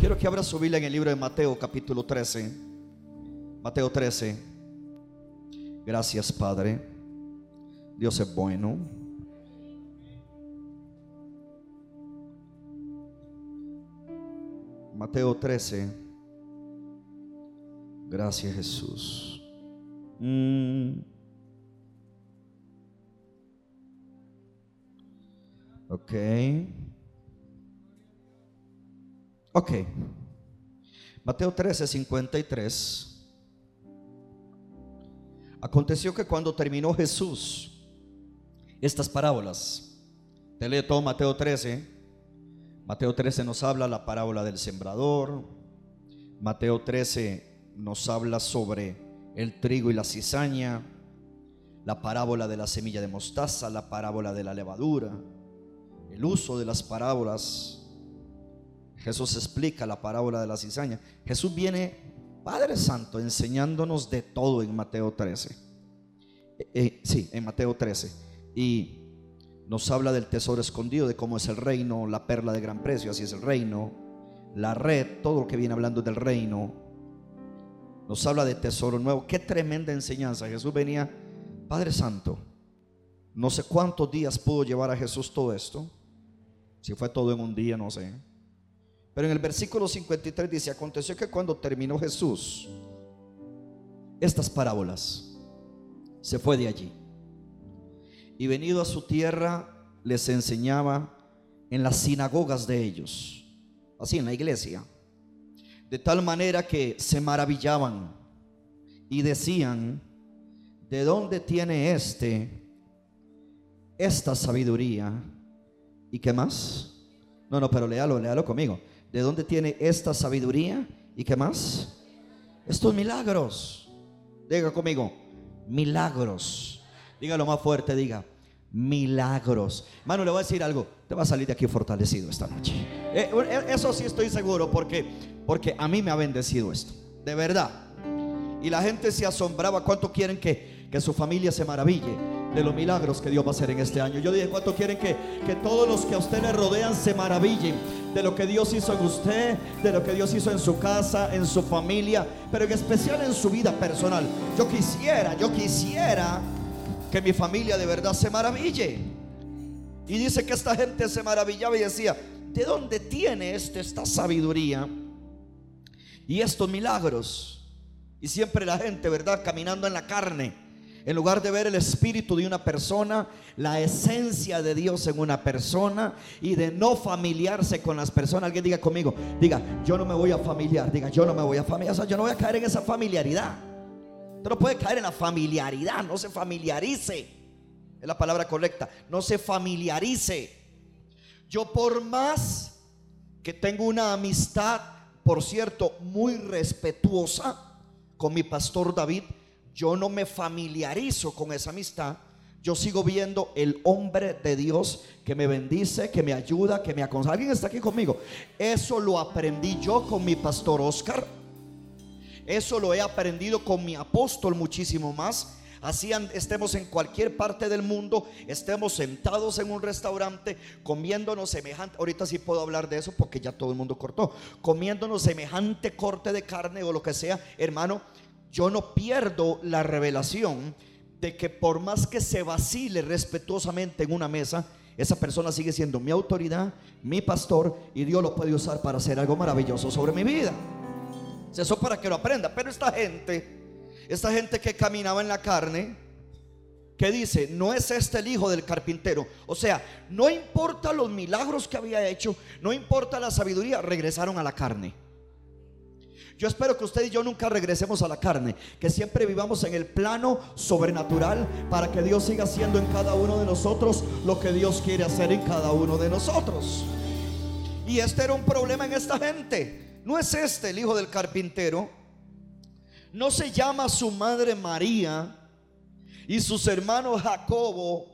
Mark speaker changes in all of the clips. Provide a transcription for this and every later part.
Speaker 1: Quiero que abra su Biblia en el libro de Mateo capítulo 13. Mateo 13. Gracias Padre. Dios es bueno. Mateo 13. Gracias Jesús. Mm. Ok. Ok. Mateo 13, 53. Aconteció que cuando terminó Jesús estas parábolas, te lee todo Mateo 13. Mateo 13 nos habla la parábola del sembrador. Mateo 13 nos habla sobre el trigo y la cizaña. La parábola de la semilla de mostaza, la parábola de la levadura, el uso de las parábolas Jesús explica la parábola de la cizaña. Jesús viene, Padre Santo, enseñándonos de todo en Mateo 13. Eh, eh, sí, en Mateo 13. Y nos habla del tesoro escondido, de cómo es el reino, la perla de gran precio, así es el reino, la red, todo lo que viene hablando del reino. Nos habla de tesoro nuevo. Qué tremenda enseñanza. Jesús venía, Padre Santo, no sé cuántos días pudo llevar a Jesús todo esto. Si fue todo en un día, no sé. Pero en el versículo 53 dice, aconteció que cuando terminó Jesús estas parábolas, se fue de allí. Y venido a su tierra, les enseñaba en las sinagogas de ellos, así en la iglesia, de tal manera que se maravillaban y decían, ¿de dónde tiene este esta sabiduría? ¿Y qué más? No, no, pero léalo, léalo conmigo. ¿De dónde tiene esta sabiduría? ¿Y qué más? Estos milagros. Diga conmigo, milagros. Dígalo más fuerte, diga, milagros. Mano, le voy a decir algo. Te va a salir de aquí fortalecido esta noche. Eh, eh, eso sí estoy seguro porque, porque a mí me ha bendecido esto. De verdad. Y la gente se asombraba. ¿Cuánto quieren que, que su familia se maraville? De los milagros que Dios va a hacer en este año. Yo dije, ¿cuánto quieren que, que todos los que a usted le rodean se maravillen de lo que Dios hizo en usted, de lo que Dios hizo en su casa, en su familia, pero en especial en su vida personal? Yo quisiera, yo quisiera que mi familia de verdad se maraville. Y dice que esta gente se maravillaba y decía, ¿de dónde tiene este esta sabiduría y estos milagros? Y siempre la gente, ¿verdad? Caminando en la carne en lugar de ver el espíritu de una persona, la esencia de Dios en una persona y de no familiarse con las personas. Alguien diga conmigo, diga, yo no me voy a familiar, diga, yo no me voy a familiar, o sea, yo no voy a caer en esa familiaridad. Usted no puede caer en la familiaridad, no se familiarice. Es la palabra correcta, no se familiarice. Yo por más que tengo una amistad, por cierto, muy respetuosa con mi pastor David, yo no me familiarizo con esa amistad. Yo sigo viendo el hombre de Dios que me bendice, que me ayuda, que me aconseja. ¿Alguien está aquí conmigo? Eso lo aprendí yo con mi pastor Oscar. Eso lo he aprendido con mi apóstol muchísimo más. Así estemos en cualquier parte del mundo, estemos sentados en un restaurante, comiéndonos semejante, ahorita sí puedo hablar de eso porque ya todo el mundo cortó, comiéndonos semejante corte de carne o lo que sea, hermano, yo no pierdo la revelación de que por más que se vacile respetuosamente en una mesa, esa persona sigue siendo mi autoridad, mi pastor, y Dios lo puede usar para hacer algo maravilloso sobre mi vida. Eso para que lo aprenda. Pero esta gente, esta gente que caminaba en la carne, que dice, no es este el hijo del carpintero. O sea, no importa los milagros que había hecho, no importa la sabiduría, regresaron a la carne. Yo espero que usted y yo nunca regresemos a la carne, que siempre vivamos en el plano sobrenatural para que Dios siga haciendo en cada uno de nosotros lo que Dios quiere hacer en cada uno de nosotros. Y este era un problema en esta gente. No es este el hijo del carpintero. No se llama su madre María y sus hermanos Jacobo,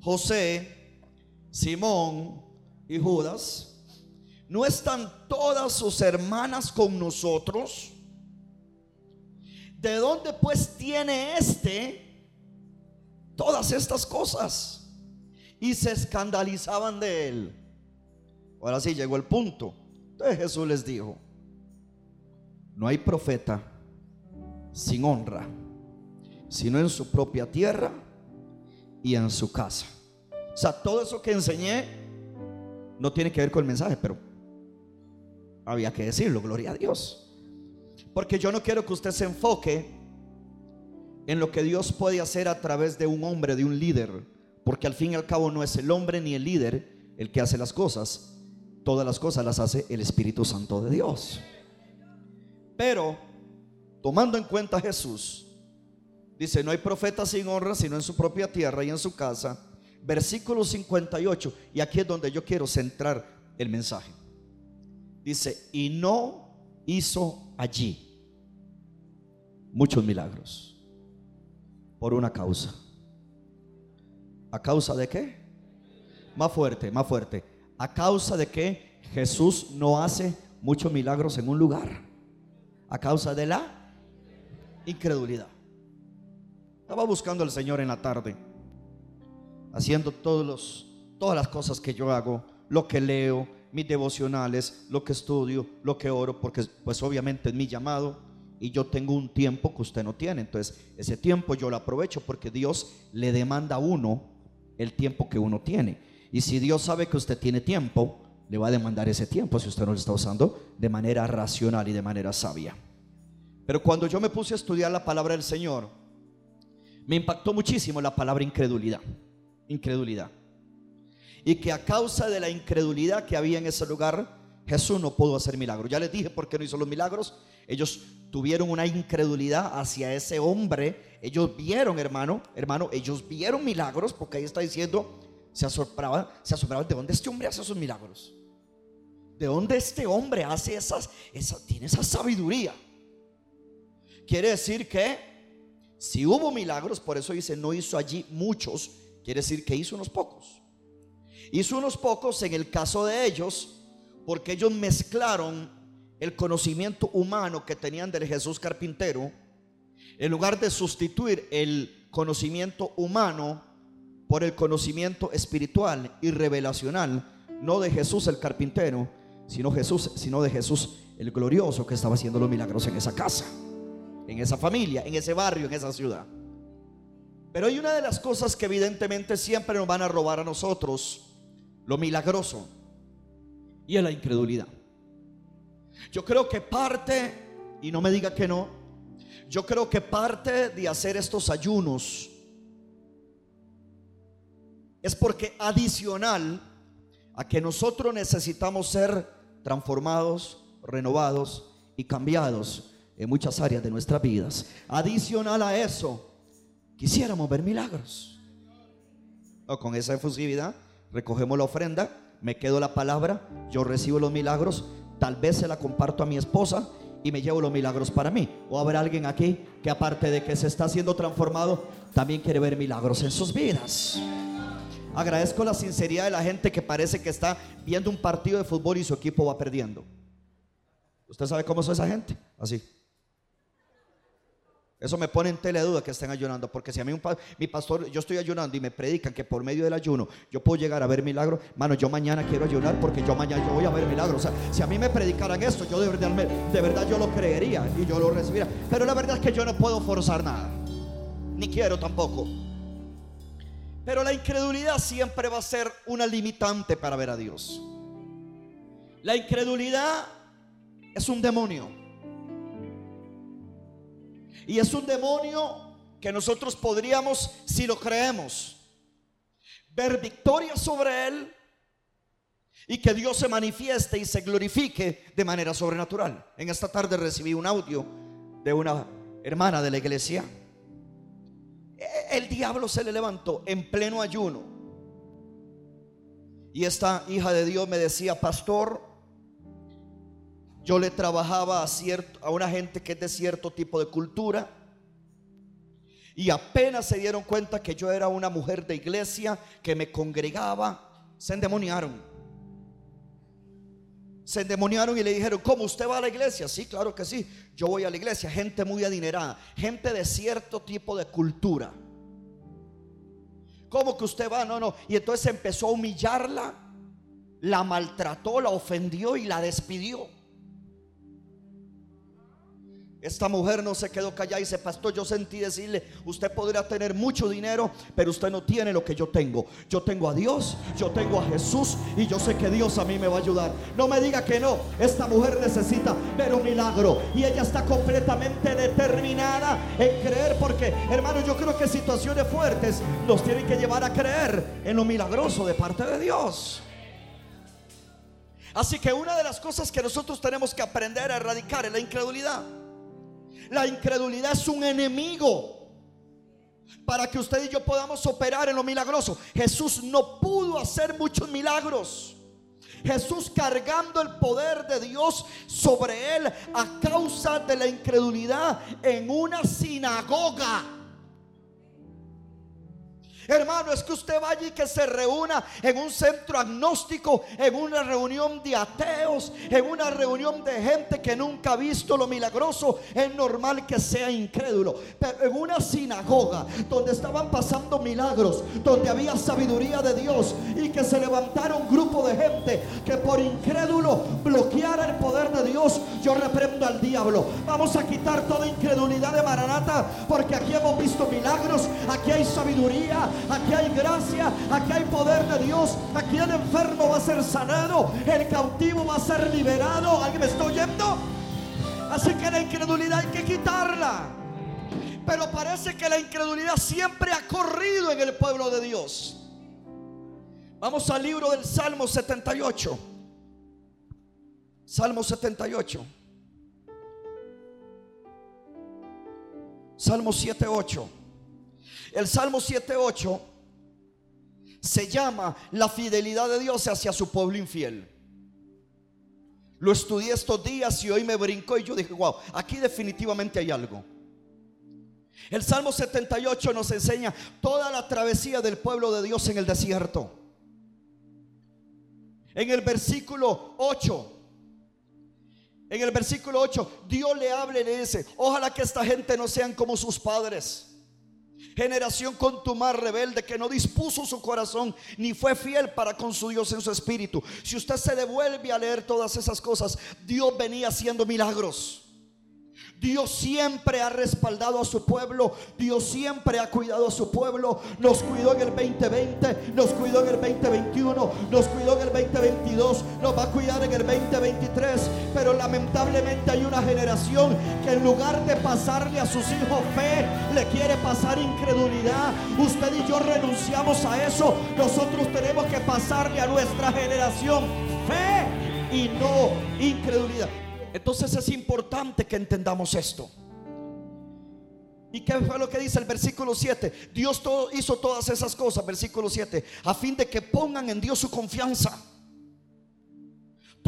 Speaker 1: José, Simón y Judas. ¿No están todas sus hermanas con nosotros? ¿De dónde pues tiene este todas estas cosas? Y se escandalizaban de él. Ahora sí llegó el punto. Entonces Jesús les dijo, no hay profeta sin honra, sino en su propia tierra y en su casa. O sea, todo eso que enseñé no tiene que ver con el mensaje, pero había que decirlo, gloria a Dios. Porque yo no quiero que usted se enfoque en lo que Dios puede hacer a través de un hombre, de un líder, porque al fin y al cabo no es el hombre ni el líder el que hace las cosas, todas las cosas las hace el Espíritu Santo de Dios. Pero, tomando en cuenta a Jesús, dice, no hay profeta sin honra, sino en su propia tierra y en su casa. Versículo 58, y aquí es donde yo quiero centrar el mensaje. Dice, y no hizo allí muchos milagros por una causa. ¿A causa de qué? Más fuerte, más fuerte. A causa de que Jesús no hace muchos milagros en un lugar. A causa de la incredulidad. Estaba buscando al Señor en la tarde, haciendo todos los, todas las cosas que yo hago, lo que leo, mis devocionales, lo que estudio, lo que oro, porque pues obviamente es mi llamado y yo tengo un tiempo que usted no tiene. Entonces, ese tiempo yo lo aprovecho porque Dios le demanda a uno el tiempo que uno tiene. Y si Dios sabe que usted tiene tiempo, le va a demandar ese tiempo si usted no lo está usando de manera racional y de manera sabia. Pero cuando yo me puse a estudiar la palabra del Señor, me impactó muchísimo la palabra incredulidad. Incredulidad. Y que a causa de la incredulidad que había en ese lugar, Jesús no pudo hacer milagros. Ya les dije por qué no hizo los milagros. Ellos tuvieron una incredulidad hacia ese hombre. Ellos vieron, hermano, hermano, ellos vieron milagros, porque ahí está diciendo, se asombraban, se asombraban de dónde este hombre hace esos milagros. De dónde este hombre hace esas, esa, tiene esa sabiduría. Quiere decir que si hubo milagros, por eso dice, no hizo allí muchos, quiere decir que hizo unos pocos. Hizo unos pocos en el caso de ellos, porque ellos mezclaron el conocimiento humano que tenían del Jesús carpintero, en lugar de sustituir el conocimiento humano por el conocimiento espiritual y revelacional, no de Jesús el carpintero, sino Jesús, sino de Jesús el glorioso que estaba haciendo los milagros en esa casa, en esa familia, en ese barrio, en esa ciudad. Pero hay una de las cosas que evidentemente siempre nos van a robar a nosotros, lo milagroso, y es la incredulidad. Yo creo que parte, y no me diga que no, yo creo que parte de hacer estos ayunos es porque adicional a que nosotros necesitamos ser transformados, renovados y cambiados en muchas áreas de nuestras vidas. Adicional a eso, quisiéramos ver milagros. O con esa efusividad, recogemos la ofrenda, me quedo la palabra, yo recibo los milagros Tal vez se la comparto a mi esposa y me llevo los milagros para mí. O habrá alguien aquí que aparte de que se está siendo transformado, también quiere ver milagros en sus vidas. Agradezco la sinceridad de la gente que parece que está viendo un partido de fútbol y su equipo va perdiendo. ¿Usted sabe cómo es esa gente? Así. Eso me pone en tele duda que estén ayunando, porque si a mí un, mi pastor, yo estoy ayunando y me predican que por medio del ayuno yo puedo llegar a ver milagros, mano, yo mañana quiero ayunar porque yo mañana yo voy a ver milagros. O sea, si a mí me predicaran esto, yo de verdad, de verdad yo lo creería y yo lo recibiría. Pero la verdad es que yo no puedo forzar nada, ni quiero tampoco. Pero la incredulidad siempre va a ser una limitante para ver a Dios. La incredulidad es un demonio. Y es un demonio que nosotros podríamos, si lo creemos, ver victoria sobre él y que Dios se manifieste y se glorifique de manera sobrenatural. En esta tarde recibí un audio de una hermana de la iglesia. El diablo se le levantó en pleno ayuno. Y esta hija de Dios me decía, pastor, yo le trabajaba a, cierto, a una gente que es de cierto tipo de cultura. Y apenas se dieron cuenta que yo era una mujer de iglesia, que me congregaba, se endemoniaron. Se endemoniaron y le dijeron, ¿cómo usted va a la iglesia? Sí, claro que sí. Yo voy a la iglesia. Gente muy adinerada, gente de cierto tipo de cultura. ¿Cómo que usted va? No, no. Y entonces empezó a humillarla la maltrató, la ofendió y la despidió. Esta mujer no se quedó callada y dice, pastor, yo sentí decirle, usted podrá tener mucho dinero, pero usted no tiene lo que yo tengo. Yo tengo a Dios, yo tengo a Jesús y yo sé que Dios a mí me va a ayudar. No me diga que no, esta mujer necesita ver un milagro y ella está completamente determinada en creer porque, hermano, yo creo que situaciones fuertes nos tienen que llevar a creer en lo milagroso de parte de Dios. Así que una de las cosas que nosotros tenemos que aprender a erradicar es la incredulidad. La incredulidad es un enemigo para que usted y yo podamos operar en lo milagroso. Jesús no pudo hacer muchos milagros. Jesús cargando el poder de Dios sobre él a causa de la incredulidad en una sinagoga. Hermano, es que usted vaya y que se reúna en un centro agnóstico, en una reunión de ateos, en una reunión de gente que nunca ha visto lo milagroso. Es normal que sea incrédulo. Pero en una sinagoga donde estaban pasando milagros, donde había sabiduría de Dios y que se levantara un grupo de gente que por incrédulo bloqueara el poder de Dios, yo reprendo al diablo. Vamos a quitar toda incredulidad de Maranata porque aquí hemos visto milagros, aquí hay sabiduría, aquí hay gracia, aquí hay poder de Dios, aquí el enfermo va a ser sanado, el cautivo va a ser liberado. ¿Alguien me está oyendo? Así que la incredulidad hay que quitarla. Pero parece que la incredulidad siempre ha corrido en el pueblo de Dios. Vamos al libro del Salmo 78. Salmo 78. Salmo 78. El Salmo 7.8 se llama la fidelidad de Dios hacia su pueblo infiel. Lo estudié estos días y hoy me brincó y yo dije, wow, aquí definitivamente hay algo. El Salmo 78 nos enseña toda la travesía del pueblo de Dios en el desierto. En el versículo 8, en el versículo 8, Dios le habla y le dice, ojalá que esta gente no sean como sus padres generación contumaz rebelde que no dispuso su corazón ni fue fiel para con su Dios en su espíritu. Si usted se devuelve a leer todas esas cosas, Dios venía haciendo milagros. Dios siempre ha respaldado a su pueblo. Dios siempre ha cuidado a su pueblo. Nos cuidó en el 2020, nos cuidó en el 2021, nos cuidó en el 2022, nos va a cuidar en el 2023. Pero lamentablemente hay una generación que en lugar de pasarle a sus hijos fe, le quiere pasar incredulidad. Usted y yo renunciamos a eso. Nosotros tenemos que pasarle a nuestra generación fe y no incredulidad. Entonces es importante que entendamos esto. ¿Y qué fue lo que dice el versículo 7? Dios hizo todas esas cosas, versículo 7, a fin de que pongan en Dios su confianza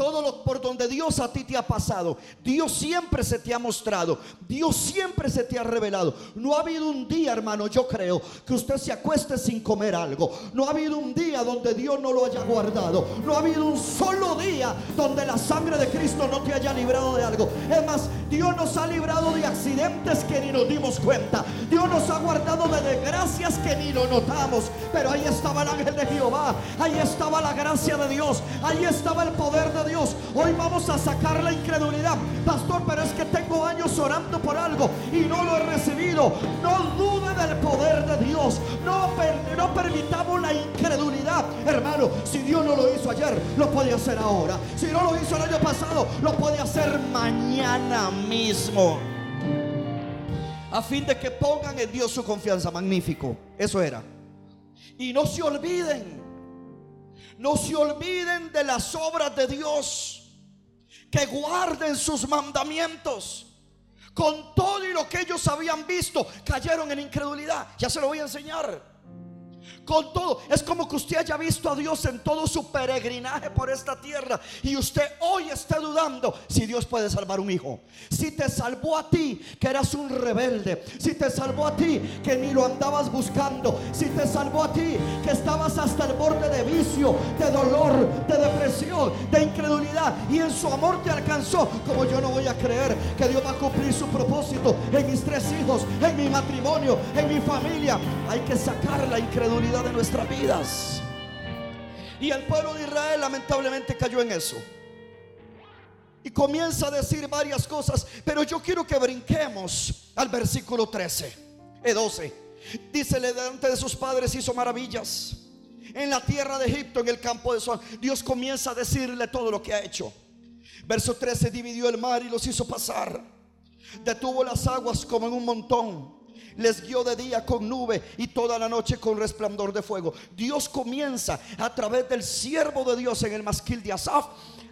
Speaker 1: todo lo por donde Dios a ti te ha pasado, Dios siempre se te ha mostrado, Dios siempre se te ha revelado. No ha habido un día, hermano, yo creo, que usted se acueste sin comer algo. No ha habido un día donde Dios no lo haya guardado. No ha habido un solo día donde la sangre de Cristo no te haya librado de algo. Es más, Dios nos ha librado de accidentes que ni nos dimos cuenta. Dios nos ha guardado de desgracias que ni lo notamos. Pero ahí estaba el ángel de Jehová. Ahí estaba la gracia de Dios. Ahí estaba el poder de Dios Dios. Hoy vamos a sacar la incredulidad. Pastor, pero es que tengo años orando por algo y no lo he recibido. No dude del poder de Dios. No, no permitamos la incredulidad. Hermano, si Dios no lo hizo ayer, lo puede hacer ahora. Si no lo hizo el año pasado, lo puede hacer mañana mismo. A fin de que pongan en Dios su confianza. Magnífico. Eso era. Y no se olviden no se olviden de las obras de Dios. Que guarden sus mandamientos. Con todo y lo que ellos habían visto, cayeron en incredulidad. Ya se lo voy a enseñar con todo. Es como que usted haya visto a Dios en todo su peregrinaje por esta tierra y usted hoy está dudando si Dios puede salvar un hijo. Si te salvó a ti que eras un rebelde, si te salvó a ti que ni lo andabas buscando, si te salvó a ti que estabas hasta el borde de vicio, de dolor, de depresión, de incredulidad y en su amor te alcanzó, como yo no voy a creer que Dios va a cumplir su propósito en mis tres hijos, en mi matrimonio, en mi familia. Hay que sacar la incredulidad de nuestras vidas. Y el pueblo de Israel lamentablemente cayó en eso. Y comienza a decir varias cosas, pero yo quiero que brinquemos al versículo 13, y 12. Dícele delante de sus padres hizo maravillas. En la tierra de Egipto, en el campo de Sol, Dios comienza a decirle todo lo que ha hecho. Verso 13, dividió el mar y los hizo pasar. Detuvo las aguas como en un montón. Les guió de día con nube y toda la noche con resplandor de fuego. Dios comienza a través del siervo de Dios en el masquil de Asaf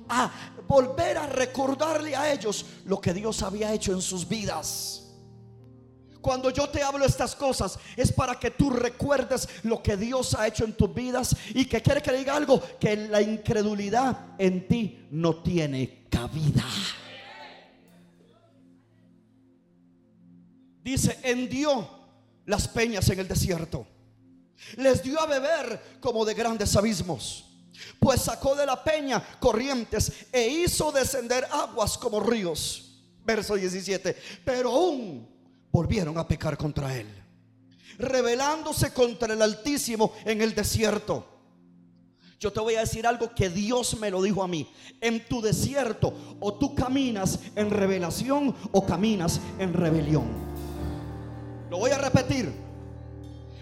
Speaker 1: a volver a recordarle a ellos lo que Dios había hecho en sus vidas. Cuando yo te hablo estas cosas es para que tú recuerdes lo que Dios ha hecho en tus vidas y que quiere que le diga algo, que la incredulidad en ti no tiene cabida. Dice, hendió las peñas en el desierto. Les dio a beber como de grandes abismos. Pues sacó de la peña corrientes e hizo descender aguas como ríos. Verso 17. Pero aún volvieron a pecar contra él, rebelándose contra el Altísimo en el desierto. Yo te voy a decir algo que Dios me lo dijo a mí. En tu desierto o tú caminas en revelación o caminas en rebelión. Lo voy a repetir.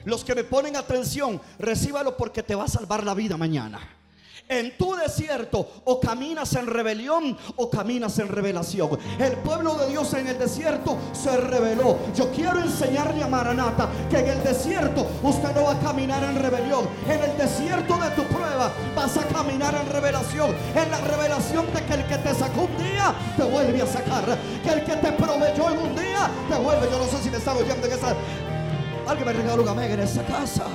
Speaker 1: Los que me ponen atención, recíbalo porque te va a salvar la vida mañana en tu desierto o caminas en rebelión o caminas en revelación. El pueblo de Dios en el desierto se rebeló. Yo quiero enseñarle a Maranata que en el desierto usted no va a caminar en rebelión. En el desierto de tu prueba vas a caminar en revelación. En la revelación de que el que te sacó un día te vuelve a sacar. Que el que te proveyó en un día te vuelve. Yo no sé si me está oyendo en esa. Alguien me regaló un en esa casa.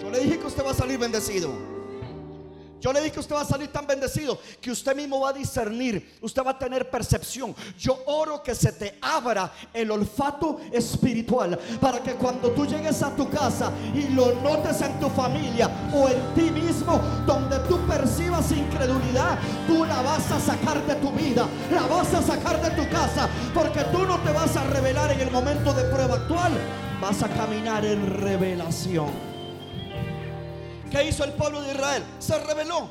Speaker 1: Yo le dije que usted va a salir bendecido. Yo le dije que usted va a salir tan bendecido que usted mismo va a discernir, usted va a tener percepción. Yo oro que se te abra el olfato espiritual para que cuando tú llegues a tu casa y lo notes en tu familia o en ti mismo, donde tú percibas incredulidad, tú la vas a sacar de tu vida, la vas a sacar de tu casa, porque tú no te vas a revelar en el momento de prueba actual, vas a caminar en revelación. ¿Qué hizo el pueblo de Israel? Se rebeló.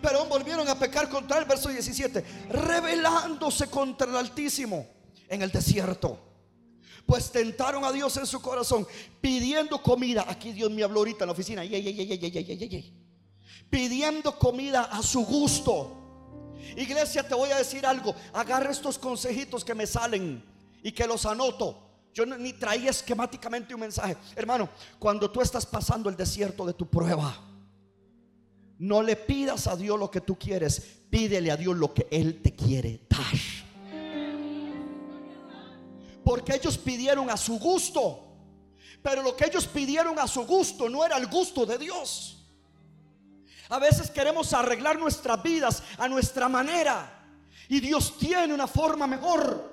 Speaker 1: Pero volvieron a pecar contra el verso 17, rebelándose contra el Altísimo en el desierto. Pues tentaron a Dios en su corazón, pidiendo comida. Aquí Dios me habló ahorita en la oficina. pidiendo comida a su gusto. Iglesia, te voy a decir algo. Agarra estos consejitos que me salen y que los anoto. Yo ni traía esquemáticamente un mensaje. Hermano, cuando tú estás pasando el desierto de tu prueba, no le pidas a Dios lo que tú quieres, pídele a Dios lo que Él te quiere dar. Porque ellos pidieron a su gusto, pero lo que ellos pidieron a su gusto no era el gusto de Dios. A veces queremos arreglar nuestras vidas a nuestra manera y Dios tiene una forma mejor.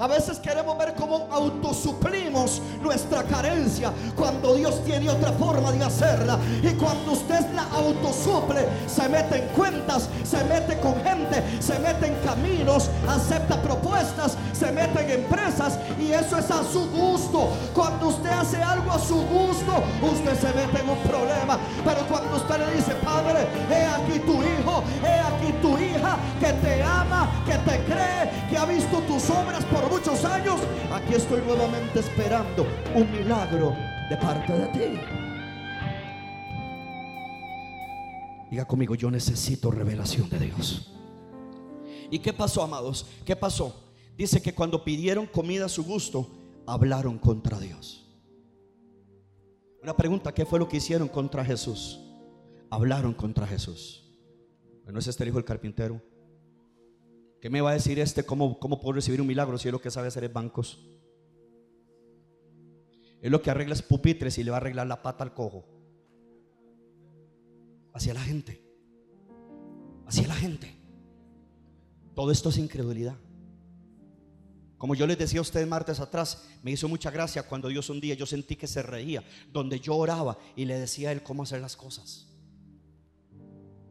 Speaker 1: A veces queremos ver cómo autosuplimos nuestra carencia cuando Dios tiene otra forma de hacerla. Y cuando usted la autosuple, se mete en cuentas, se mete con gente, se mete en caminos, acepta propuestas, se mete en empresas y eso es a su gusto. Cuando usted hace algo a su gusto, usted se mete en un problema. Pero cuando usted le dice, Padre, he aquí tu hijo, he aquí tu hija que te ama, que te cree, que ha visto tus obras por muchos años, aquí estoy nuevamente esperando un milagro de parte de ti. Diga conmigo, yo necesito revelación de Dios. ¿Y qué pasó, amados? ¿Qué pasó? Dice que cuando pidieron comida a su gusto, hablaron contra Dios. Una pregunta, ¿qué fue lo que hicieron contra Jesús? Hablaron contra Jesús. ¿No es este hijo el carpintero? ¿Qué me va a decir este? ¿Cómo, ¿Cómo puedo recibir un milagro si es lo que sabe hacer es bancos? Es lo que arregla es pupitres y le va a arreglar la pata al cojo. Hacia la gente. Hacia la gente. Todo esto es incredulidad. Como yo les decía a ustedes martes atrás, me hizo mucha gracia cuando Dios un día yo sentí que se reía, donde yo oraba y le decía a Él cómo hacer las cosas.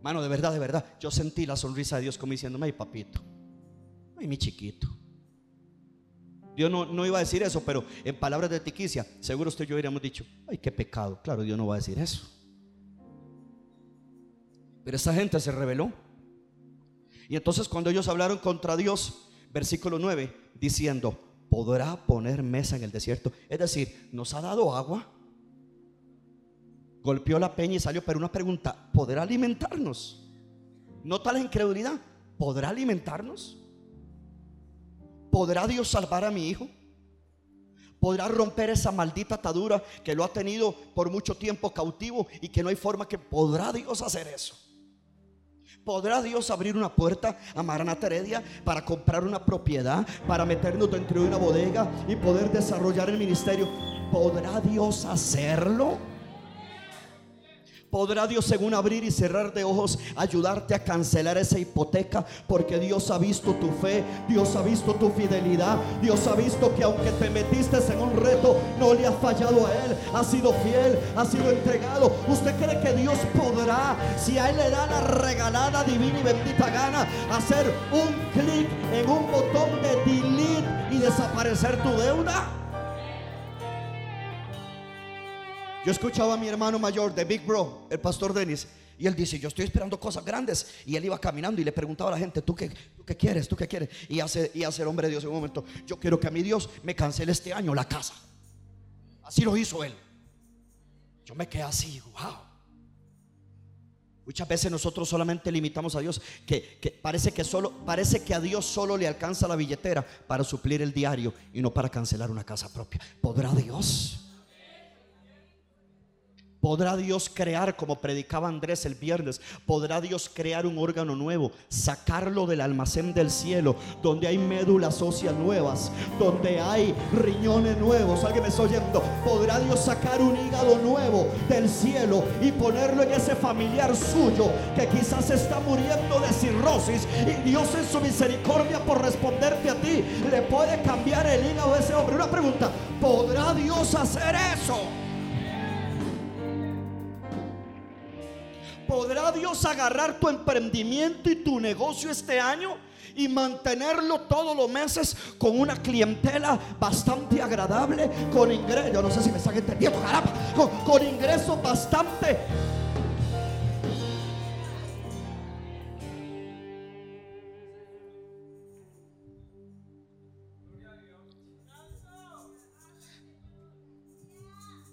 Speaker 1: Mano, de verdad, de verdad, yo sentí la sonrisa de Dios como diciéndome, ay papito, Ay, mi chiquito. Dios no, no, iba a decir eso, pero en palabras de tiquicia, seguro usted y yo hubiéramos dicho, ay, qué pecado. Claro, Dios no va a decir eso. Pero esa gente se rebeló. Y entonces cuando ellos hablaron contra Dios, versículo 9, diciendo, ¿podrá poner mesa en el desierto? Es decir, ¿nos ha dado agua? Golpeó la peña y salió, pero una pregunta, ¿podrá alimentarnos? Nota la incredulidad, ¿podrá alimentarnos? ¿Podrá Dios salvar a mi hijo? ¿Podrá romper esa maldita atadura que lo ha tenido por mucho tiempo cautivo y que no hay forma que podrá Dios hacer eso? ¿Podrá Dios abrir una puerta a Maranata Heredia para comprar una propiedad, para meternos dentro de una bodega y poder desarrollar el ministerio? ¿Podrá Dios hacerlo? ¿Podrá Dios según abrir y cerrar de ojos ayudarte a cancelar esa hipoteca? Porque Dios ha visto tu fe, Dios ha visto tu fidelidad, Dios ha visto que aunque te metiste en un reto, no le has fallado a Él, ha sido fiel, ha sido entregado. ¿Usted cree que Dios podrá, si a Él le da la regalada divina y bendita gana, hacer un clic en un botón de delete y desaparecer tu deuda? Yo escuchaba a mi hermano mayor de Big Bro, el pastor Dennis, y él dice, yo estoy esperando cosas grandes. Y él iba caminando y le preguntaba a la gente, ¿tú qué, qué quieres? ¿Tú qué quieres? Y hace, y hace el hombre de Dios en un momento, yo quiero que a mi Dios me cancele este año la casa. Así lo hizo él. Yo me quedé así, wow. Muchas veces nosotros solamente limitamos a Dios, que, que, parece que solo, parece que a Dios solo le alcanza la billetera para suplir el diario y no para cancelar una casa propia. ¿Podrá Dios? ¿Podrá Dios crear, como predicaba Andrés el viernes, podrá Dios crear un órgano nuevo, sacarlo del almacén del cielo, donde hay médulas óseas nuevas, donde hay riñones nuevos? ¿Alguien me está oyendo? ¿Podrá Dios sacar un hígado nuevo del cielo y ponerlo en ese familiar suyo que quizás está muriendo de cirrosis? Y Dios en su misericordia por responderte a ti, le puede cambiar el hígado de ese hombre. Una pregunta, ¿podrá Dios hacer eso? ¿Podrá Dios agarrar tu emprendimiento y tu negocio este año? y mantenerlo todos los meses con una clientela bastante agradable, con ingresos, yo no sé si me están entendiendo, caramba, con, con ingresos bastante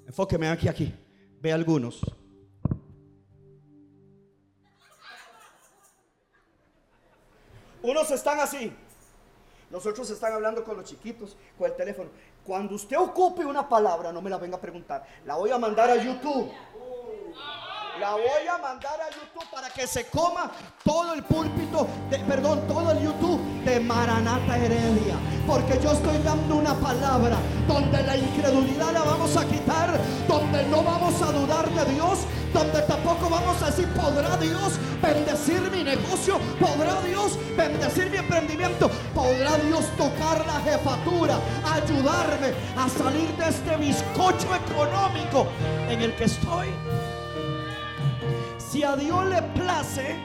Speaker 1: Enfóqueme aquí, aquí. Ve algunos. Unos están así. Los otros están hablando con los chiquitos, con el teléfono. Cuando usted ocupe una palabra, no me la venga a preguntar. La voy a mandar a YouTube. La voy a mandar a YouTube para que se coma todo el púlpito, de, perdón, todo el YouTube de Maranata Heredia. Porque yo estoy dando una palabra donde la incredulidad la vamos a quitar, donde no vamos a dudar de Dios, donde tampoco vamos a decir, ¿podrá Dios bendecir mi negocio? ¿Podrá Dios bendecir mi emprendimiento? ¿Podrá Dios tocar la jefatura, ayudarme a salir de este bizcocho económico en el que estoy? Si a Dios le place,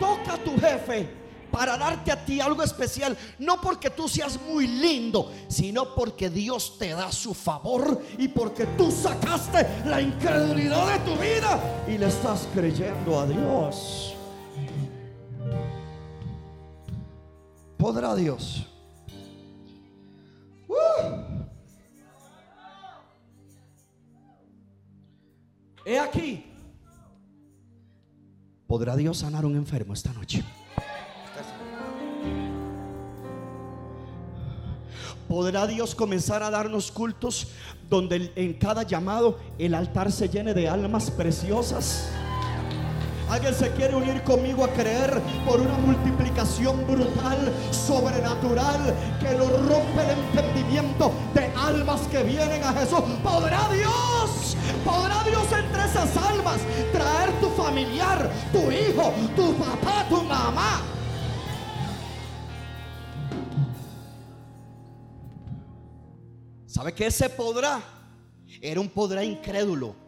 Speaker 1: toca a tu jefe para darte a ti algo especial, no porque tú seas muy lindo, sino porque Dios te da su favor y porque tú sacaste la incredulidad de tu vida y le estás creyendo a Dios. ¿Podrá Dios? Uh. He aquí ¿Podrá Dios sanar un enfermo esta noche? ¿Podrá Dios comenzar a darnos cultos donde en cada llamado el altar se llene de almas preciosas? Alguien se quiere unir conmigo a creer por una multiplicación brutal, sobrenatural, que lo rompe el entendimiento de almas que vienen a Jesús. ¿Podrá Dios? ¿Podrá Dios entre esas almas traer tu familiar, tu hijo, tu papá, tu mamá? ¿Sabe que ese podrá? Era un podrá incrédulo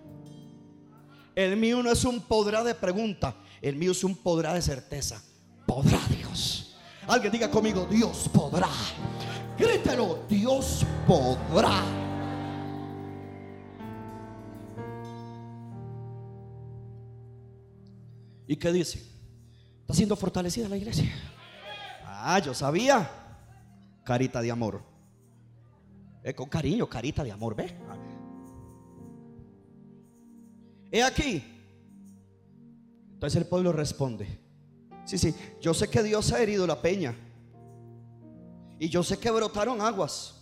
Speaker 1: el mío no es un podrá de pregunta, el mío es un podrá de certeza. Podrá Dios. Alguien diga conmigo, Dios podrá. Grítelo, Dios podrá. ¿Y qué dice? Está siendo fortalecida la iglesia. Ah, yo sabía. Carita de amor. Eh, con cariño, carita de amor, ¿ve? He aquí. Entonces el pueblo responde. Sí, sí, yo sé que Dios ha herido la peña. Y yo sé que brotaron aguas.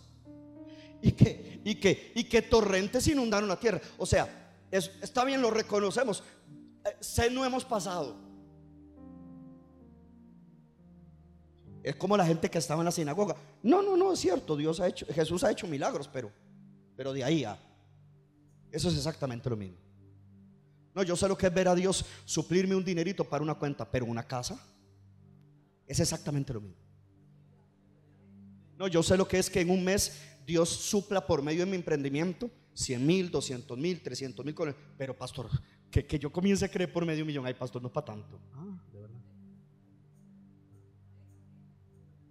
Speaker 1: Y que, y que, y que torrentes inundaron la tierra. O sea, está bien, lo reconocemos. Eh, sé no hemos pasado. Es como la gente que estaba en la sinagoga. No, no, no, es cierto. Dios ha hecho, Jesús ha hecho milagros, pero, pero de ahí a. Eso es exactamente lo mismo. No, yo sé lo que es ver a Dios suplirme un dinerito para una cuenta, pero una casa es exactamente lo mismo. No, yo sé lo que es que en un mes Dios supla por medio de mi emprendimiento 100 mil, 200 mil, 300 mil. Pero pastor, que, que, yo comience a creer por medio de un millón, ay pastor, no para tanto. Ah, de verdad.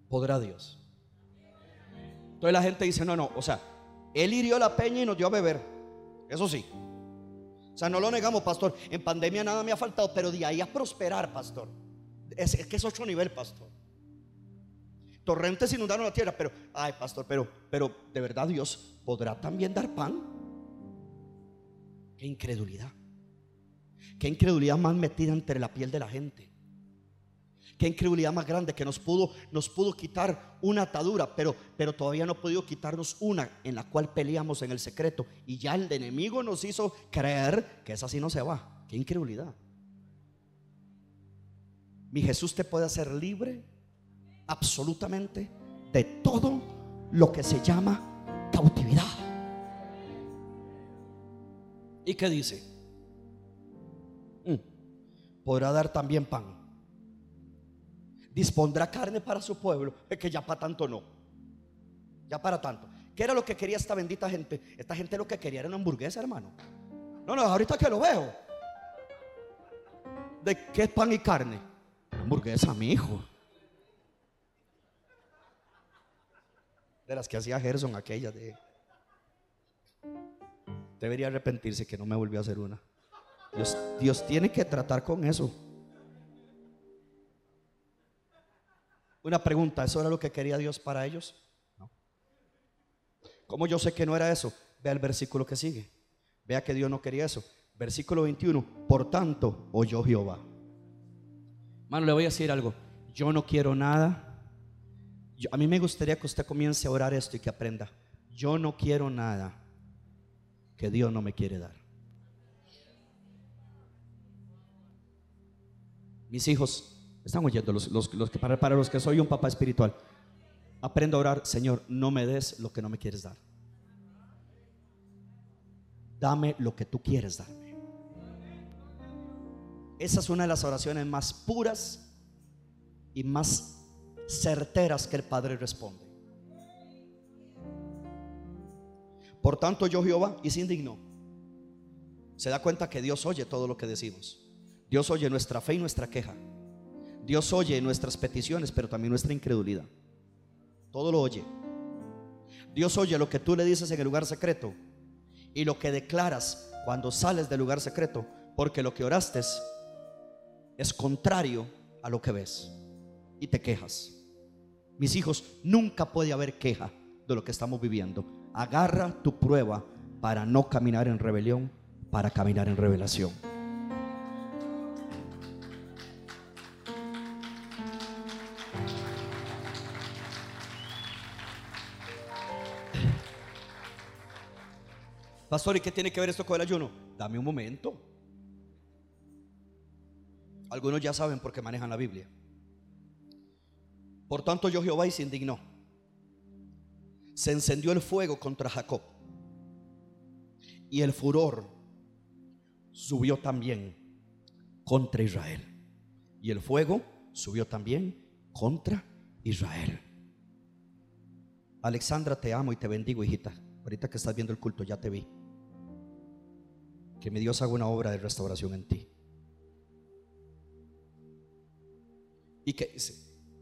Speaker 1: ¿Podrá Dios? Entonces la gente dice, no, no, o sea, Él hirió la peña y nos dio a beber. Eso sí. O sea, no lo negamos, pastor. En pandemia nada me ha faltado, pero de ahí a prosperar, pastor. Es, es que es otro nivel, pastor. Torrentes inundaron la tierra, pero, ay, pastor, pero, pero, ¿de verdad Dios podrá también dar pan? Qué incredulidad. Qué incredulidad más metida entre la piel de la gente. Qué incredulidad más grande que nos pudo, nos pudo quitar una atadura, pero, pero todavía no ha podido quitarnos una en la cual peleamos en el secreto. Y ya el enemigo nos hizo creer que esa sí no se va. Qué incredulidad. Mi Jesús te puede hacer libre absolutamente de todo lo que se llama cautividad. ¿Y qué dice? Mm, podrá dar también pan. Dispondrá carne para su pueblo. Es que ya para tanto no. Ya para tanto. ¿Qué era lo que quería esta bendita gente? Esta gente lo que quería era una hamburguesa, hermano. No, no, ahorita que lo veo. ¿De qué pan y carne? hamburguesa, mi hijo. de las que hacía Gerson, aquella de... Debería arrepentirse que no me volvió a hacer una. Dios, Dios tiene que tratar con eso. Una pregunta, ¿eso era lo que quería Dios para ellos? No. ¿Cómo yo sé que no era eso? Vea el versículo que sigue. Vea que Dios no quería eso. Versículo 21. Por tanto, oyó Jehová. Mano, le voy a decir algo. Yo no quiero nada a mí me gustaría que usted comience a orar esto y que aprenda. Yo no quiero nada que Dios no me quiere dar. Mis hijos, están oyendo los, que, para, para los que soy un papá espiritual. Aprenda a orar, Señor, no me des lo que no me quieres dar. Dame lo que tú quieres darme. Esa es una de las oraciones más puras y más certeras que el Padre responde. Por tanto, yo Jehová y se indignó. Se da cuenta que Dios oye todo lo que decimos. Dios oye nuestra fe y nuestra queja. Dios oye nuestras peticiones, pero también nuestra incredulidad. Todo lo oye. Dios oye lo que tú le dices en el lugar secreto y lo que declaras cuando sales del lugar secreto, porque lo que oraste es contrario a lo que ves y te quejas. Mis hijos, nunca puede haber queja de lo que estamos viviendo. Agarra tu prueba para no caminar en rebelión, para caminar en revelación. Pastor, ¿y qué tiene que ver esto con el ayuno? Dame un momento. Algunos ya saben porque manejan la Biblia. Por tanto, yo Jehová y se indignó. Se encendió el fuego contra Jacob. Y el furor subió también contra Israel. Y el fuego subió también contra Israel. Alexandra, te amo y te bendigo, hijita. Ahorita que estás viendo el culto, ya te vi. Que mi Dios haga una obra de restauración en ti. Y que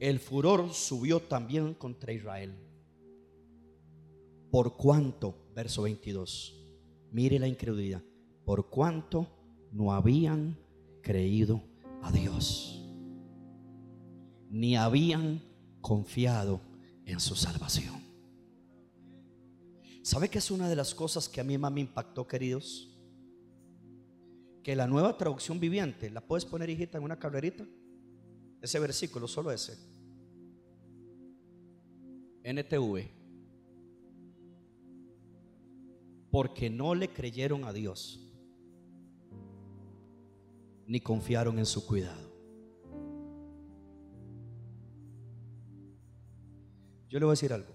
Speaker 1: el furor subió también contra Israel. Por cuanto, verso 22, mire la incredulidad, por cuanto no habían creído a Dios, ni habían confiado en su salvación. ¿Sabe que es una de las cosas que a mí más me impactó, queridos? Que la nueva traducción viviente, ¿la puedes poner, hijita, en una carrerita? Ese versículo, solo ese. NTV. Porque no le creyeron a Dios, ni confiaron en su cuidado. Yo le voy a decir algo.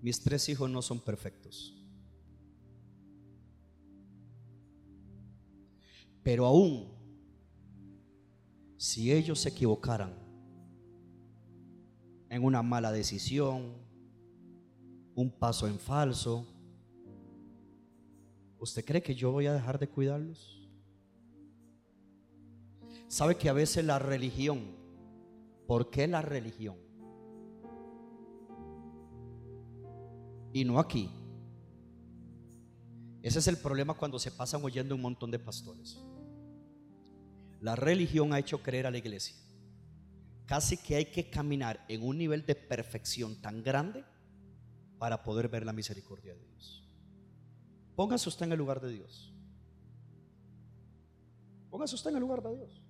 Speaker 1: Mis tres hijos no son perfectos. Pero aún, si ellos se equivocaran en una mala decisión, un paso en falso, ¿usted cree que yo voy a dejar de cuidarlos? ¿Sabe que a veces la religión, ¿por qué la religión? y no aquí. Ese es el problema cuando se pasan oyendo un montón de pastores. La religión ha hecho creer a la iglesia casi que hay que caminar en un nivel de perfección tan grande para poder ver la misericordia de Dios. Póngase usted en el lugar de Dios. Póngase usted en el lugar de Dios.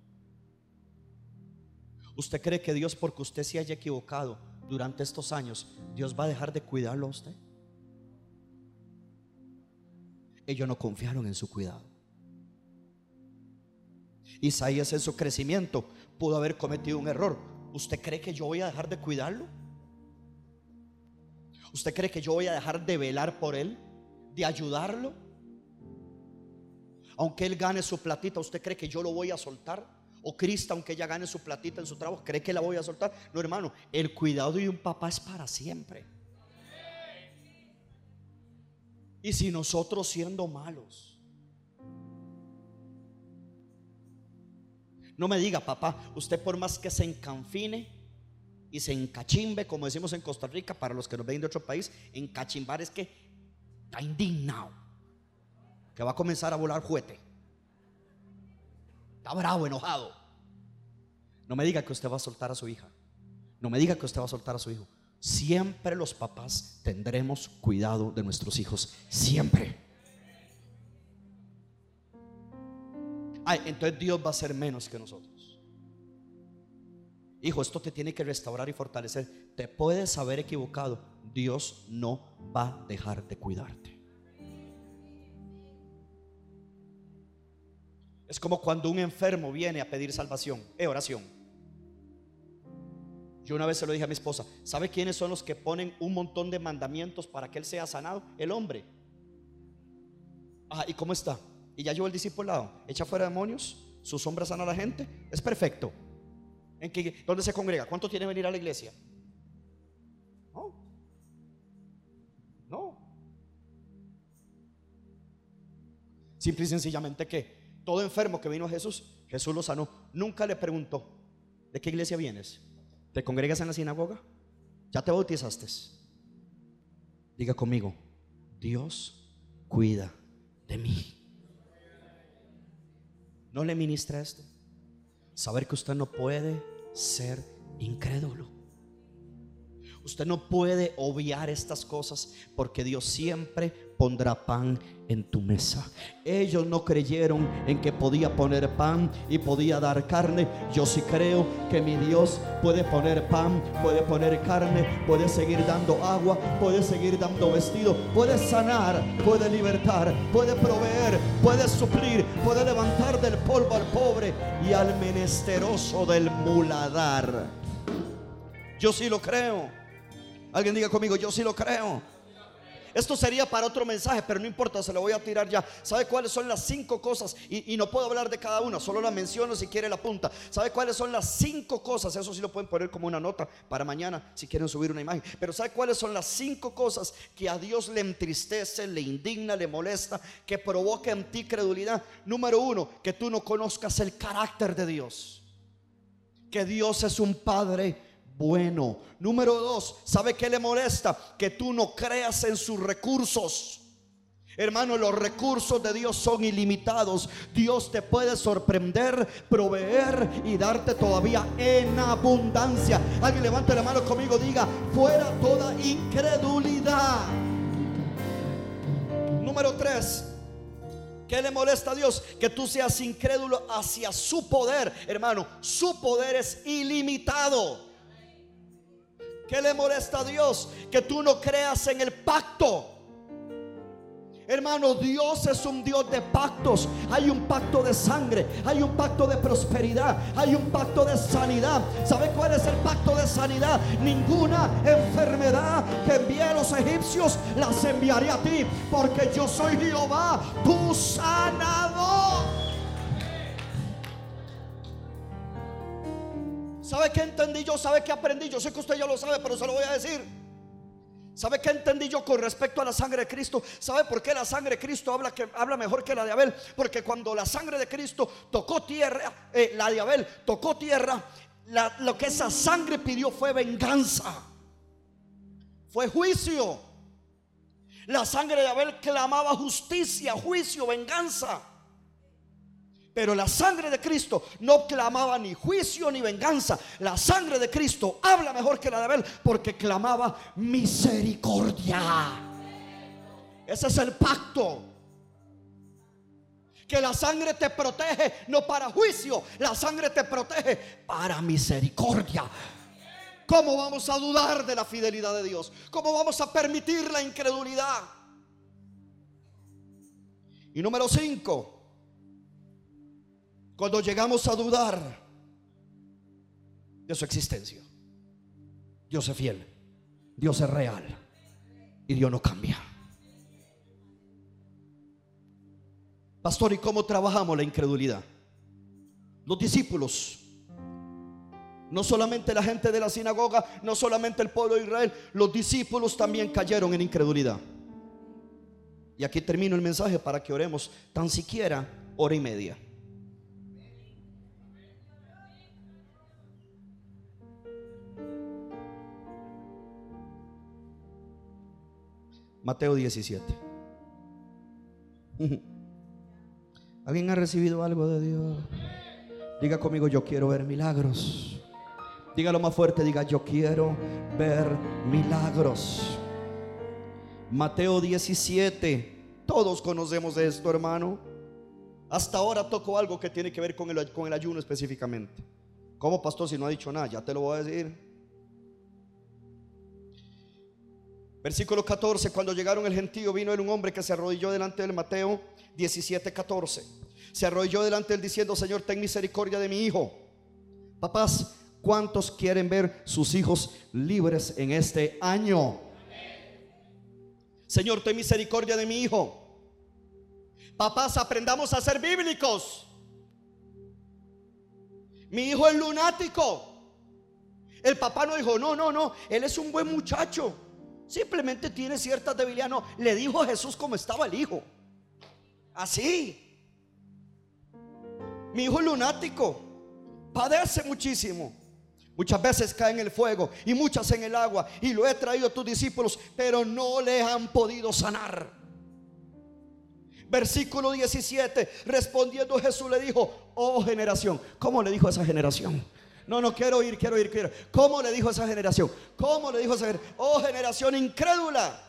Speaker 1: ¿Usted cree que Dios, porque usted se haya equivocado durante estos años, Dios va a dejar de cuidarlo a usted? ellos no confiaron en su cuidado. Isaías en su crecimiento pudo haber cometido un error. ¿Usted cree que yo voy a dejar de cuidarlo? ¿Usted cree que yo voy a dejar de velar por él? ¿De ayudarlo? Aunque él gane su platita, ¿usted cree que yo lo voy a soltar? ¿O Cristo, aunque ella gane su platita en su trabajo, cree que la voy a soltar? No, hermano, el cuidado de un papá es para siempre. Y si nosotros siendo malos. No me diga, papá, usted por más que se encanfine y se encachimbe, como decimos en Costa Rica, para los que nos ven de otro país, encachimbar es que está indignado, que va a comenzar a volar juguete. Está bravo, enojado. No me diga que usted va a soltar a su hija. No me diga que usted va a soltar a su hijo. Siempre los papás tendremos cuidado de nuestros hijos. Siempre. Ay, entonces Dios va a ser menos que nosotros. Hijo, esto te tiene que restaurar y fortalecer. Te puedes haber equivocado. Dios no va a dejar de cuidarte. Es como cuando un enfermo viene a pedir salvación, eh, oración. Yo una vez se lo dije a mi esposa, ¿sabe quiénes son los que ponen un montón de mandamientos para que él sea sanado? El hombre. Ah, ¿y cómo está? Y ya llevo el discipulado, echa fuera demonios, su sombra sana a la gente, es perfecto. ¿En qué, ¿Dónde se congrega? ¿Cuánto tiene venir a la iglesia? No. No. Simple y sencillamente que todo enfermo que vino a Jesús, Jesús lo sanó. Nunca le preguntó, ¿de qué iglesia vienes? ¿Te congregas en la sinagoga? ¿Ya te bautizaste? Diga conmigo, Dios cuida de mí. ¿No le ministra esto? Saber que usted no puede ser incrédulo. Usted no puede obviar estas cosas porque Dios siempre pondrá pan en tu mesa. Ellos no creyeron en que podía poner pan y podía dar carne. Yo sí creo que mi Dios puede poner pan, puede poner carne, puede seguir dando agua, puede seguir dando vestido, puede sanar, puede libertar, puede proveer, puede suplir, puede levantar del polvo al pobre y al menesteroso del muladar. Yo sí lo creo. Alguien diga conmigo, yo sí lo creo. Esto sería para otro mensaje, pero no importa, se lo voy a tirar ya. ¿Sabe cuáles son las cinco cosas? Y, no puedo hablar de cada una, solo la menciono si quiere la punta. ¿Sabe cuáles son las cinco cosas? Eso sí lo pueden poner como una nota para mañana si quieren subir una imagen. Pero ¿sabe cuáles son las cinco cosas que a Dios le entristece, le indigna, le molesta, que provoca en ti credulidad? Número uno, que tú no conozcas el carácter de Dios. Que Dios es un Padre bueno. Número dos, ¿sabe qué le molesta? Que tú no creas en sus recursos. Hermano, los recursos de Dios son ilimitados. Dios te puede sorprender, proveer y darte todavía en abundancia. Alguien levante la mano conmigo, diga, fuera toda incredulidad. Número tres. ¿Qué le molesta a Dios? Que tú seas incrédulo hacia su poder. Hermano, su poder es ilimitado. ¿Qué le molesta a Dios? Que tú no creas en el pacto. Hermano, Dios es un Dios de pactos. Hay un pacto de sangre, hay un pacto de prosperidad, hay un pacto de sanidad. ¿Sabe cuál es el pacto de sanidad? Ninguna enfermedad que envié a los egipcios las enviaré a ti, porque yo soy Jehová, tu sanador. ¿Sabe qué entendí yo? ¿Sabe qué aprendí? Yo sé que usted ya lo sabe, pero se lo voy a decir. ¿Sabe qué entendí yo con respecto a la sangre de Cristo? ¿Sabe por qué la sangre de Cristo habla, que, habla mejor que la de Abel? Porque cuando la sangre de Cristo tocó tierra, eh, la de Abel tocó tierra, lo que esa sangre pidió fue venganza, fue juicio. La sangre de Abel clamaba justicia, juicio, venganza. Pero la sangre de Cristo no clamaba ni juicio ni venganza. La sangre de Cristo habla mejor que la de Abel porque clamaba misericordia. Ese es el pacto. Que la sangre te protege no para juicio, la sangre te protege para misericordia. ¿Cómo vamos a dudar de la fidelidad de Dios? ¿Cómo vamos a permitir la incredulidad? Y número 5, cuando llegamos a dudar de su existencia. Dios es fiel, Dios es real y Dios no cambia. Pastor, ¿y cómo trabajamos la incredulidad? Los discípulos, no solamente la gente de la sinagoga, no solamente el pueblo de Israel, los discípulos también cayeron en incredulidad. Y aquí termino el mensaje para que oremos tan siquiera hora y media. Mateo 17. ¿Alguien ha recibido algo de Dios? Diga conmigo, yo quiero ver milagros. Dígalo más fuerte, diga, yo quiero ver milagros. Mateo 17. Todos conocemos esto, hermano. Hasta ahora toco algo que tiene que ver con el, con el ayuno específicamente. ¿Cómo, pastor, si no ha dicho nada? Ya te lo voy a decir. Versículo 14, cuando llegaron el gentío, vino él un hombre que se arrodilló delante del Mateo 17, 14. Se arrodilló delante de él diciendo, Señor, ten misericordia de mi hijo. Papás, ¿cuántos quieren ver sus hijos libres en este año? Señor, ten misericordia de mi hijo. Papás, aprendamos a ser bíblicos. Mi hijo es lunático. El papá no dijo, no, no, no, él es un buen muchacho. Simplemente tiene cierta debilidad. No, le dijo a Jesús cómo estaba el hijo. Así. Mi hijo lunático. Padece muchísimo. Muchas veces cae en el fuego y muchas en el agua. Y lo he traído a tus discípulos, pero no le han podido sanar. Versículo 17. Respondiendo Jesús le dijo, oh generación. ¿Cómo le dijo a esa generación? No, no quiero ir, quiero ir, quiero. ¿Cómo le dijo esa generación? ¿Cómo le dijo esa generación? Oh, generación incrédula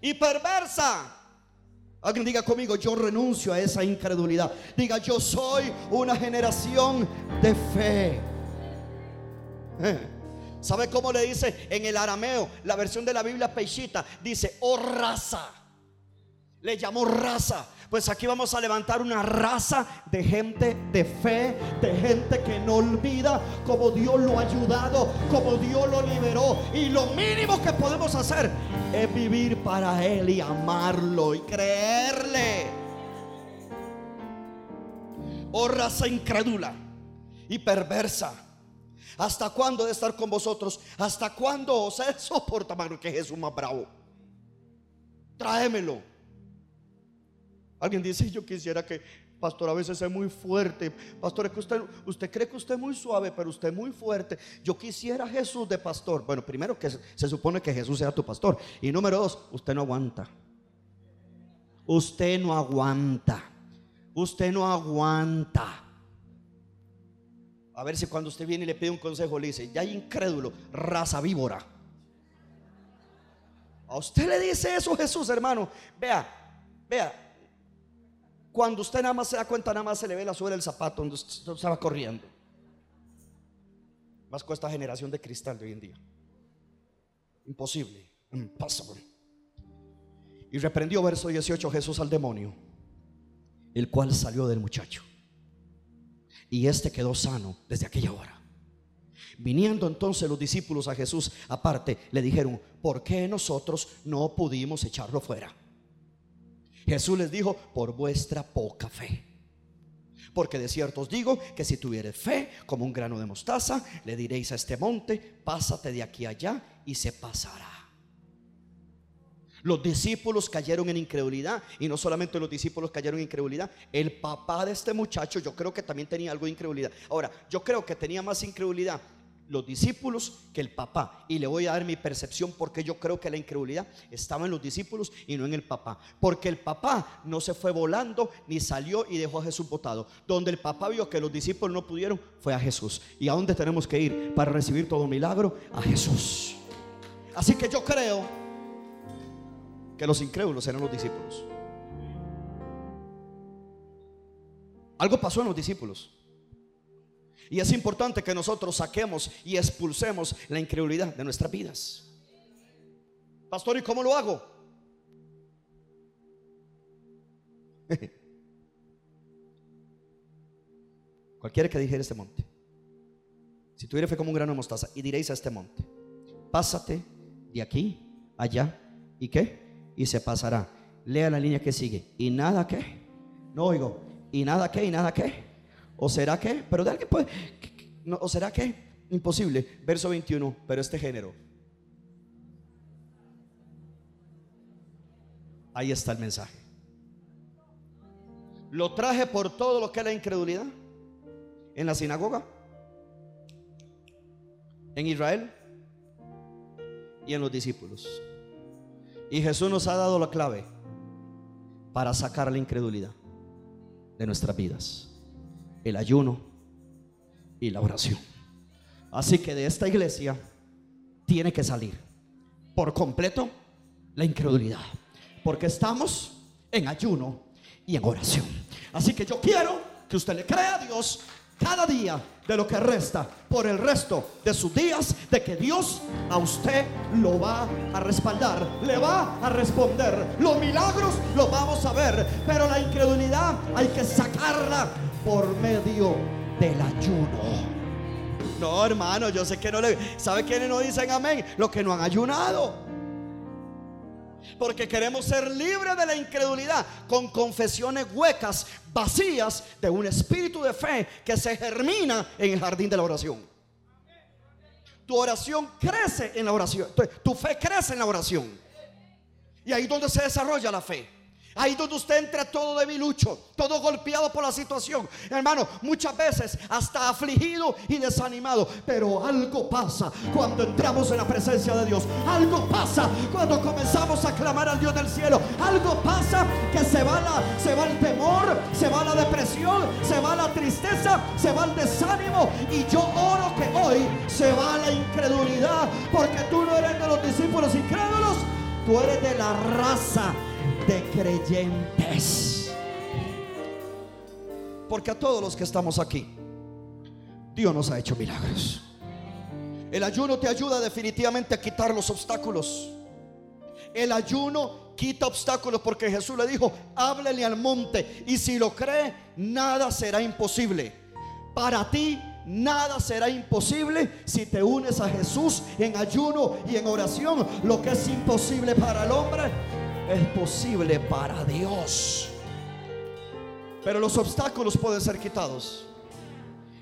Speaker 1: y perversa. Alguien diga conmigo, yo renuncio a esa incredulidad. Diga, yo soy una generación de fe. Eh. ¿Sabe cómo le dice en el arameo? La versión de la Biblia Peixita dice, oh raza. Le llamó raza pues aquí vamos a levantar una raza de gente de fe, de gente que no olvida como Dios lo ha ayudado, como Dios lo liberó. Y lo mínimo que podemos hacer es vivir para Él y amarlo y creerle. Oh raza incrédula y perversa. ¿Hasta cuándo de estar con vosotros? ¿Hasta cuándo se soporta, mano, que Jesús más bravo? Tráemelo. Alguien dice, yo quisiera que, pastor, a veces es muy fuerte. Pastor, es que usted, usted cree que usted es muy suave, pero usted es muy fuerte. Yo quisiera Jesús de pastor. Bueno, primero que se supone que Jesús sea tu pastor. Y número dos, usted no aguanta. Usted no aguanta. Usted no aguanta. A ver si cuando usted viene y le pide un consejo le dice, ya hay incrédulo, raza víbora. A usted le dice eso Jesús, hermano. Vea, vea. Cuando usted nada más se da cuenta, nada más se le ve la suela del zapato donde usted estaba corriendo. Más con esta generación de cristal de hoy en día. Imposible. Impossible. Y reprendió, verso 18, Jesús al demonio, el cual salió del muchacho. Y este quedó sano desde aquella hora. Viniendo entonces los discípulos a Jesús aparte, le dijeron, ¿por qué nosotros no pudimos echarlo fuera? Jesús les dijo, por vuestra poca fe. Porque de cierto os digo que si tuvieres fe como un grano de mostaza, le diréis a este monte, pásate de aquí allá y se pasará. Los discípulos cayeron en incredulidad y no solamente los discípulos cayeron en incredulidad, el papá de este muchacho yo creo que también tenía algo de incredulidad. Ahora, yo creo que tenía más incredulidad los discípulos que el papá. Y le voy a dar mi percepción porque yo creo que la incredulidad estaba en los discípulos y no en el papá. Porque el papá no se fue volando ni salió y dejó a Jesús botado. Donde el papá vio que los discípulos no pudieron fue a Jesús. ¿Y a dónde tenemos que ir para recibir todo milagro? A Jesús. Así que yo creo que los incrédulos eran los discípulos. Algo pasó en los discípulos. Y es importante que nosotros saquemos y expulsemos la incredulidad de nuestras vidas. Pastor, ¿y cómo lo hago? Cualquiera que dijera este monte, si tuviera fe como un grano de mostaza, y diréis a este monte, pásate de aquí, allá, ¿y qué? y se pasará. Lea la línea que sigue. ¿Y nada qué? No oigo. ¿Y nada qué? ¿Y nada qué? ¿O será qué? Pero de alguien puede. ¿O será qué? Imposible. Verso 21. Pero este género. Ahí está el mensaje. Lo traje por todo lo que es la incredulidad. En la sinagoga. En Israel. Y en los discípulos. Y Jesús nos ha dado la clave para sacar la incredulidad de nuestras vidas. El ayuno y la oración. Así que de esta iglesia tiene que salir por completo la incredulidad. Porque estamos en ayuno y en oración. Así que yo quiero que usted le crea a Dios cada día de lo que resta por el resto de sus días, de que Dios a usted lo va a respaldar, le va a responder. Los milagros los vamos a ver, pero la incredulidad hay que sacarla por medio del ayuno. No, hermano, yo sé que no le... ¿Sabe quiénes no dicen amén? Los que no han ayunado. Porque queremos ser libres de la incredulidad con confesiones huecas, vacías de un espíritu de fe que se germina en el jardín de la oración. Tu oración crece en la oración. Tu fe crece en la oración. Y ahí es donde se desarrolla la fe. Ahí donde usted entra todo debilucho, todo golpeado por la situación. Hermano, muchas veces hasta afligido y desanimado. Pero algo pasa cuando entramos en la presencia de Dios. Algo pasa cuando comenzamos a clamar al Dios del cielo. Algo pasa que se va, la, se va el temor, se va la depresión, se va la tristeza, se va el desánimo. Y yo oro que hoy se va la incredulidad. Porque tú no eres de los discípulos incrédulos, tú eres de la raza de creyentes. Porque a todos los que estamos aquí, Dios nos ha hecho milagros. El ayuno te ayuda definitivamente a quitar los obstáculos. El ayuno quita obstáculos porque Jesús le dijo, háblele al monte y si lo cree, nada será imposible. Para ti nada será imposible si te unes a Jesús en ayuno y en oración. Lo que es imposible para el hombre es posible para Dios. Pero los obstáculos pueden ser quitados.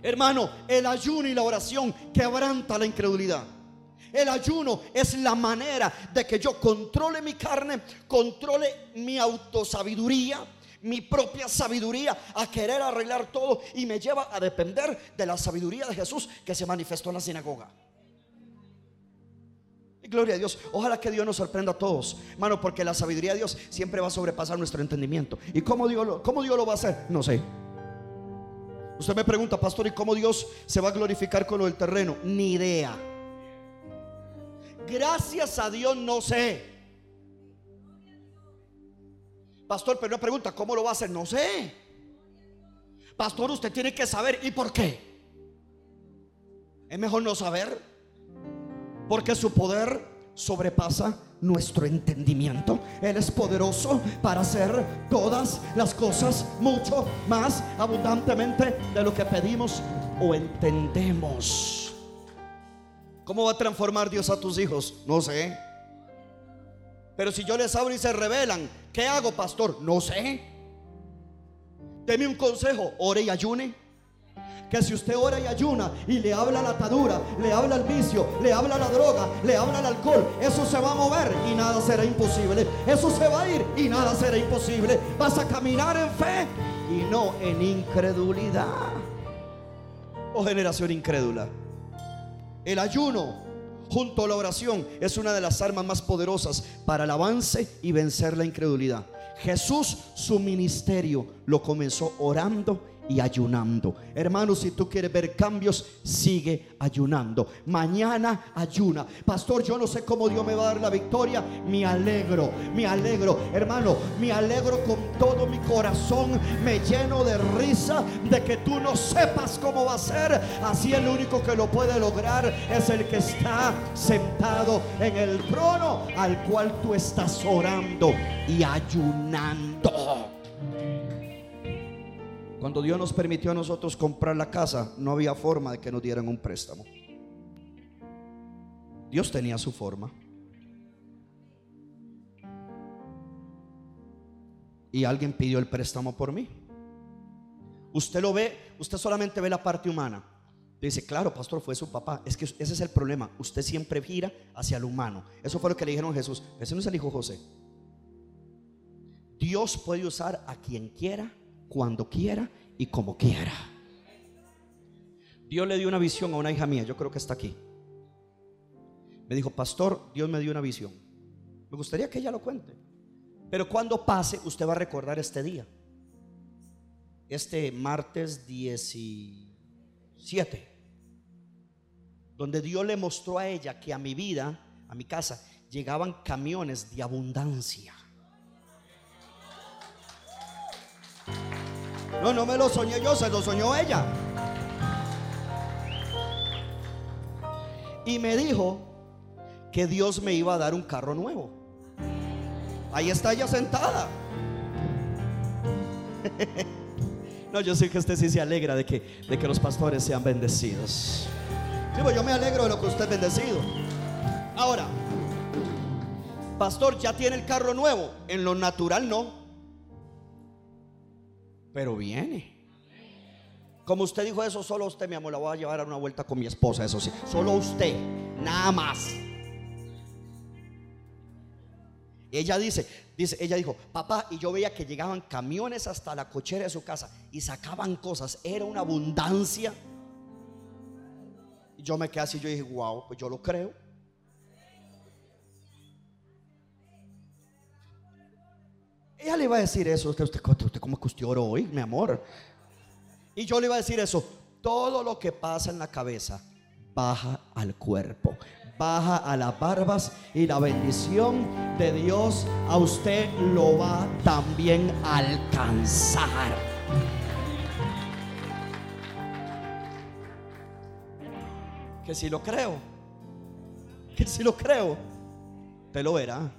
Speaker 1: Hermano, el ayuno y la oración quebranta la incredulidad. El ayuno es la manera de que yo controle mi carne, controle mi autosabiduría, mi propia sabiduría a querer arreglar todo y me lleva a depender de la sabiduría de Jesús que se manifestó en la sinagoga. Gloria a Dios. Ojalá que Dios nos sorprenda a todos, hermano, porque la sabiduría de Dios siempre va a sobrepasar nuestro entendimiento. ¿Y cómo Dios lo, cómo Dios lo va a hacer? No sé. Usted me pregunta, pastor, ¿y cómo Dios se va a glorificar con lo del terreno? Ni idea. Gracias a Dios no sé. Pastor, pero una pregunta, ¿cómo lo va a hacer? No sé. Pastor, usted tiene que saber. ¿Y por qué? Es mejor no saber. Porque su poder sobrepasa nuestro entendimiento. Él es poderoso para hacer todas las cosas mucho más abundantemente de lo que pedimos o entendemos. ¿Cómo va a transformar Dios a tus hijos? No sé. Pero si yo les hablo y se revelan, ¿qué hago, pastor? No sé. Deme un consejo, ore y ayune que si usted ora y ayuna y le habla la atadura, le habla el vicio, le habla la droga, le habla el alcohol, eso se va a mover y nada será imposible. Eso se va a ir y nada será imposible. Vas a caminar en fe y no en incredulidad. Oh generación incrédula. El ayuno junto a la oración es una de las armas más poderosas para el avance y vencer la incredulidad. Jesús su ministerio lo comenzó orando y ayunando. Hermano, si tú quieres ver cambios, sigue ayunando. Mañana ayuna. Pastor, yo no sé cómo Dios me va a dar la victoria. Me alegro, me alegro. Hermano, me alegro con todo mi corazón. Me lleno de risa de que tú no sepas cómo va a ser. Así el único que lo puede lograr es el que está sentado en el trono al cual tú estás orando y ayunando. Cuando Dios nos permitió a nosotros comprar la casa, no había forma de que nos dieran un préstamo. Dios tenía su forma. Y alguien pidió el préstamo por mí. Usted lo ve, usted solamente ve la parte humana. Dice, claro, pastor, fue su papá. Es que ese es el problema. Usted siempre gira hacia lo humano. Eso fue lo que le dijeron Jesús. Ese no es el hijo José. Dios puede usar a quien quiera cuando quiera y como quiera. Dios le dio una visión a una hija mía, yo creo que está aquí. Me dijo, pastor, Dios me dio una visión. Me gustaría que ella lo cuente. Pero cuando pase, usted va a recordar este día. Este martes 17. Donde Dios le mostró a ella que a mi vida, a mi casa, llegaban camiones de abundancia. No, no me lo soñé yo, se lo soñó ella. Y me dijo que Dios me iba a dar un carro nuevo. Ahí está ella sentada. No, yo sé que usted sí se alegra de que, de que los pastores sean bendecidos. Sí, pues yo me alegro de lo que usted es bendecido. Ahora, pastor, ya tiene el carro nuevo. En lo natural no pero viene. Como usted dijo eso, solo usted, mi amor, la voy a llevar a una vuelta con mi esposa, eso sí. Solo usted, nada más. Ella dice, dice, ella dijo, papá, y yo veía que llegaban camiones hasta la cochera de su casa y sacaban cosas. Era una abundancia. Yo me quedé así, yo dije, wow, pues yo lo creo. Ella le iba a decir eso, usted, usted, usted como que usted oró hoy, mi amor. Y yo le iba a decir eso, todo lo que pasa en la cabeza baja al cuerpo, baja a las barbas y la bendición de Dios a usted lo va también a alcanzar. Que si lo creo, que si lo creo, te lo verá.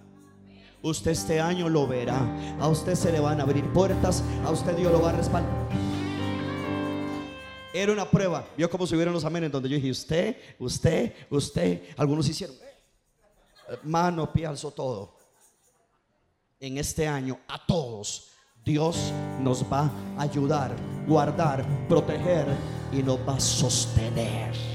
Speaker 1: Usted este año lo verá. A usted se le van a abrir puertas. A usted Dios lo va a respaldar. Era una prueba. Vio cómo subieron los amenes donde yo dije, usted, usted, usted. Algunos hicieron, mano, pie, alzó todo. En este año, a todos, Dios nos va a ayudar, guardar, proteger y nos va a sostener.